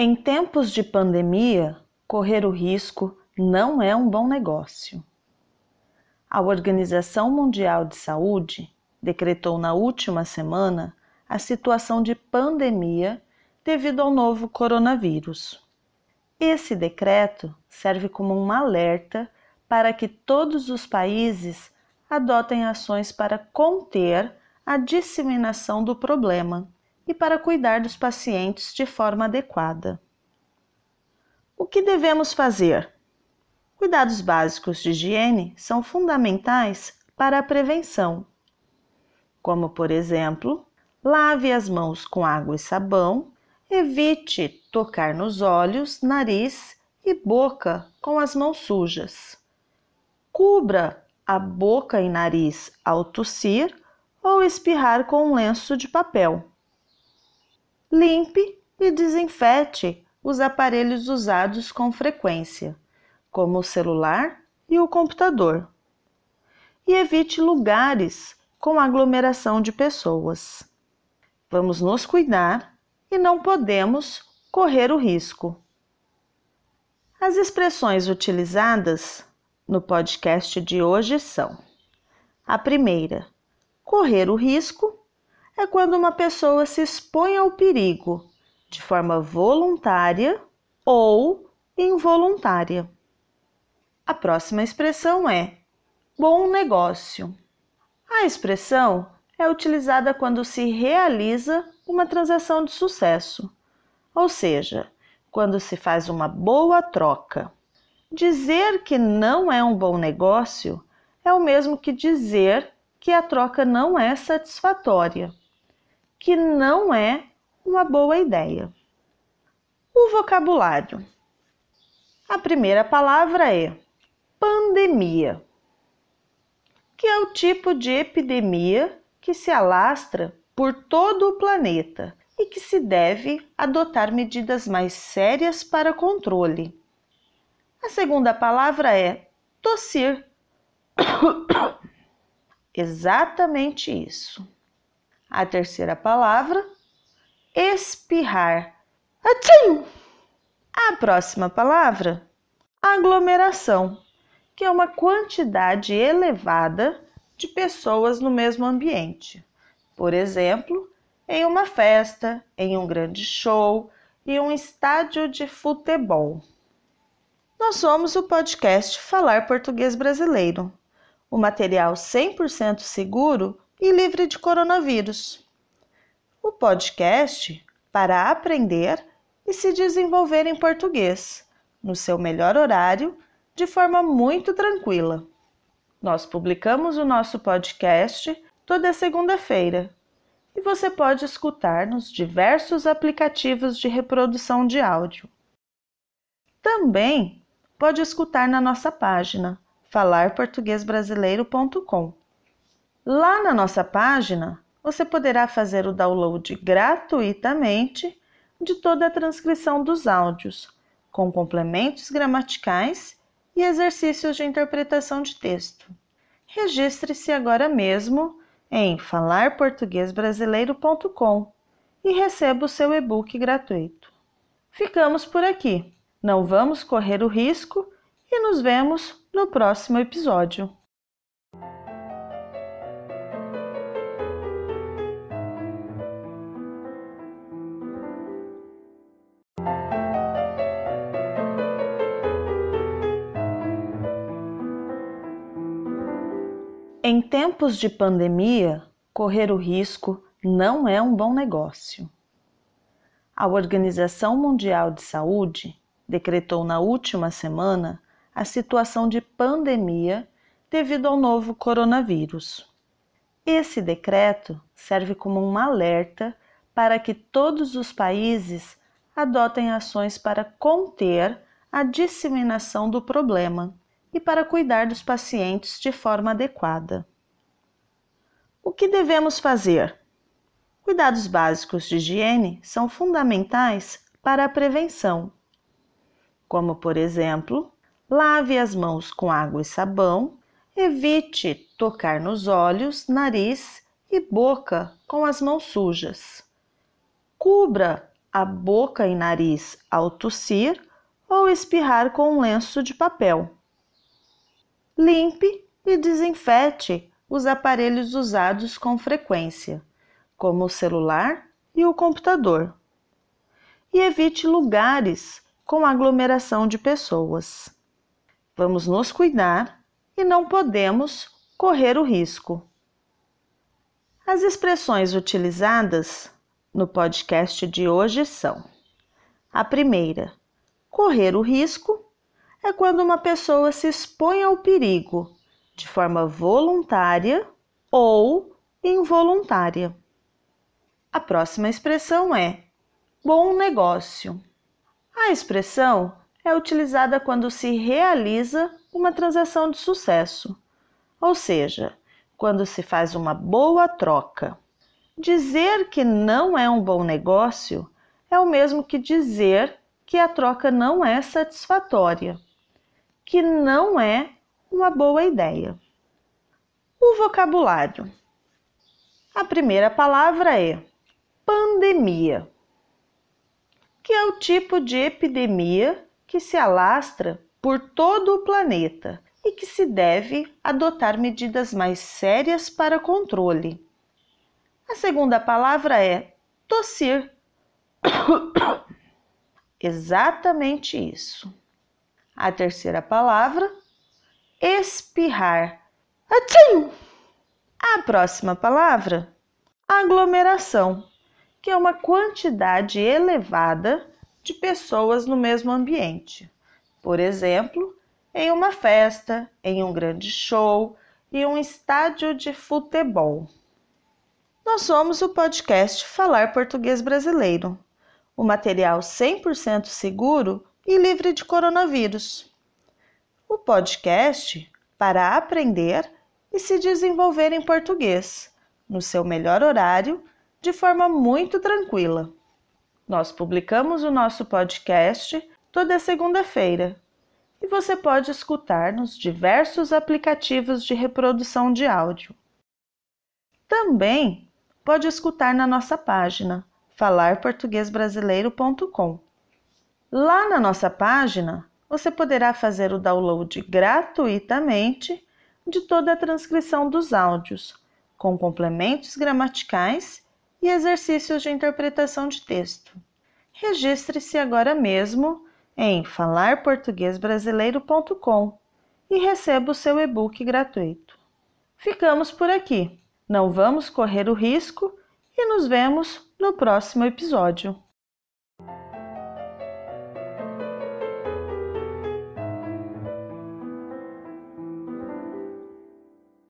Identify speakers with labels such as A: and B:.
A: Em tempos de pandemia, correr o risco não é um bom negócio. A Organização Mundial de Saúde decretou na última semana a situação de pandemia devido ao novo coronavírus. Esse decreto serve como um alerta para que todos os países adotem ações para conter a disseminação do problema e para cuidar dos pacientes de forma adequada. O que devemos fazer? Cuidados básicos de higiene são fundamentais para a prevenção, como, por exemplo, lave as mãos com água e sabão, evite tocar nos olhos, nariz e boca com as mãos sujas. Cubra a boca e nariz ao tossir ou espirrar com um lenço de papel. Limpe e desinfete os aparelhos usados com frequência, como o celular e o computador. E evite lugares com aglomeração de pessoas. Vamos nos cuidar e não podemos correr o risco. As expressões utilizadas no podcast de hoje são: a primeira, correr o risco é quando uma pessoa se expõe ao perigo de forma voluntária ou involuntária. A próxima expressão é bom negócio. A expressão é utilizada quando se realiza uma transação de sucesso, ou seja, quando se faz uma boa troca. Dizer que não é um bom negócio é o mesmo que dizer que a troca não é satisfatória que não é uma boa ideia. O vocabulário. A primeira palavra é pandemia, que é o tipo de epidemia que se alastra por todo o planeta e que se deve adotar medidas mais sérias para controle. A segunda palavra é tossir. Exatamente isso. A terceira palavra, espirrar. Atchim! A próxima palavra, aglomeração, que é uma quantidade elevada de pessoas no mesmo ambiente. Por exemplo, em uma festa, em um grande show e um estádio de futebol. Nós somos o podcast Falar Português Brasileiro, o material 100% seguro e livre de coronavírus. O podcast para aprender e se desenvolver em português, no seu melhor horário, de forma muito tranquila. Nós publicamos o nosso podcast toda segunda-feira e você pode escutar nos diversos aplicativos de reprodução de áudio. Também pode escutar na nossa página falarportuguesbrasileiro.com Lá na nossa página, você poderá fazer o download gratuitamente de toda a transcrição dos áudios, com complementos gramaticais e exercícios de interpretação de texto. Registre-se agora mesmo em falarportuguesbrasileiro.com e receba o seu e-book gratuito. Ficamos por aqui. Não vamos correr o risco e nos vemos no próximo episódio. Em tempos de pandemia, correr o risco não é um bom negócio. A Organização Mundial de Saúde decretou na última semana a situação de pandemia devido ao novo coronavírus. Esse decreto serve como um alerta para que todos os países adotem ações para conter a disseminação do problema e para cuidar dos pacientes de forma adequada. O que devemos fazer? Cuidados básicos de higiene são fundamentais para a prevenção, como, por exemplo, lave as mãos com água e sabão, evite tocar nos olhos, nariz e boca com as mãos sujas. Cubra a boca e nariz ao tossir ou espirrar com um lenço de papel. Limpe e desinfete os aparelhos usados com frequência, como o celular e o computador. E evite lugares com aglomeração de pessoas. Vamos nos cuidar e não podemos correr o risco. As expressões utilizadas no podcast de hoje são: a primeira, correr o risco, é quando uma pessoa se expõe ao perigo de forma voluntária ou involuntária. A próxima expressão é bom negócio. A expressão é utilizada quando se realiza uma transação de sucesso, ou seja, quando se faz uma boa troca. Dizer que não é um bom negócio é o mesmo que dizer que a troca não é satisfatória, que não é uma boa ideia. O vocabulário. A primeira palavra é pandemia, que é o tipo de epidemia que se alastra por todo o planeta e que se deve adotar medidas mais sérias para controle. A segunda palavra é tossir. Exatamente isso. A terceira palavra, espirrar. Atchim! A próxima palavra, aglomeração, que é uma quantidade elevada de pessoas no mesmo ambiente. Por exemplo, em uma festa, em um grande show e um estádio de futebol. Nós somos o podcast Falar Português Brasileiro, o material 100% seguro e livre de coronavírus. O podcast para aprender e se desenvolver em português, no seu melhor horário, de forma muito tranquila. Nós publicamos o nosso podcast toda segunda-feira e você pode escutar nos diversos aplicativos de reprodução de áudio. Também pode escutar na nossa página falarportuguesbrasileiro.com. Lá na nossa página, você poderá fazer o download gratuitamente de toda a transcrição dos áudios, com complementos gramaticais e exercícios de interpretação de texto. Registre-se agora mesmo em falarportuguesbrasileiro.com e receba o seu e-book gratuito. Ficamos por aqui. Não vamos correr o risco e nos vemos no próximo episódio.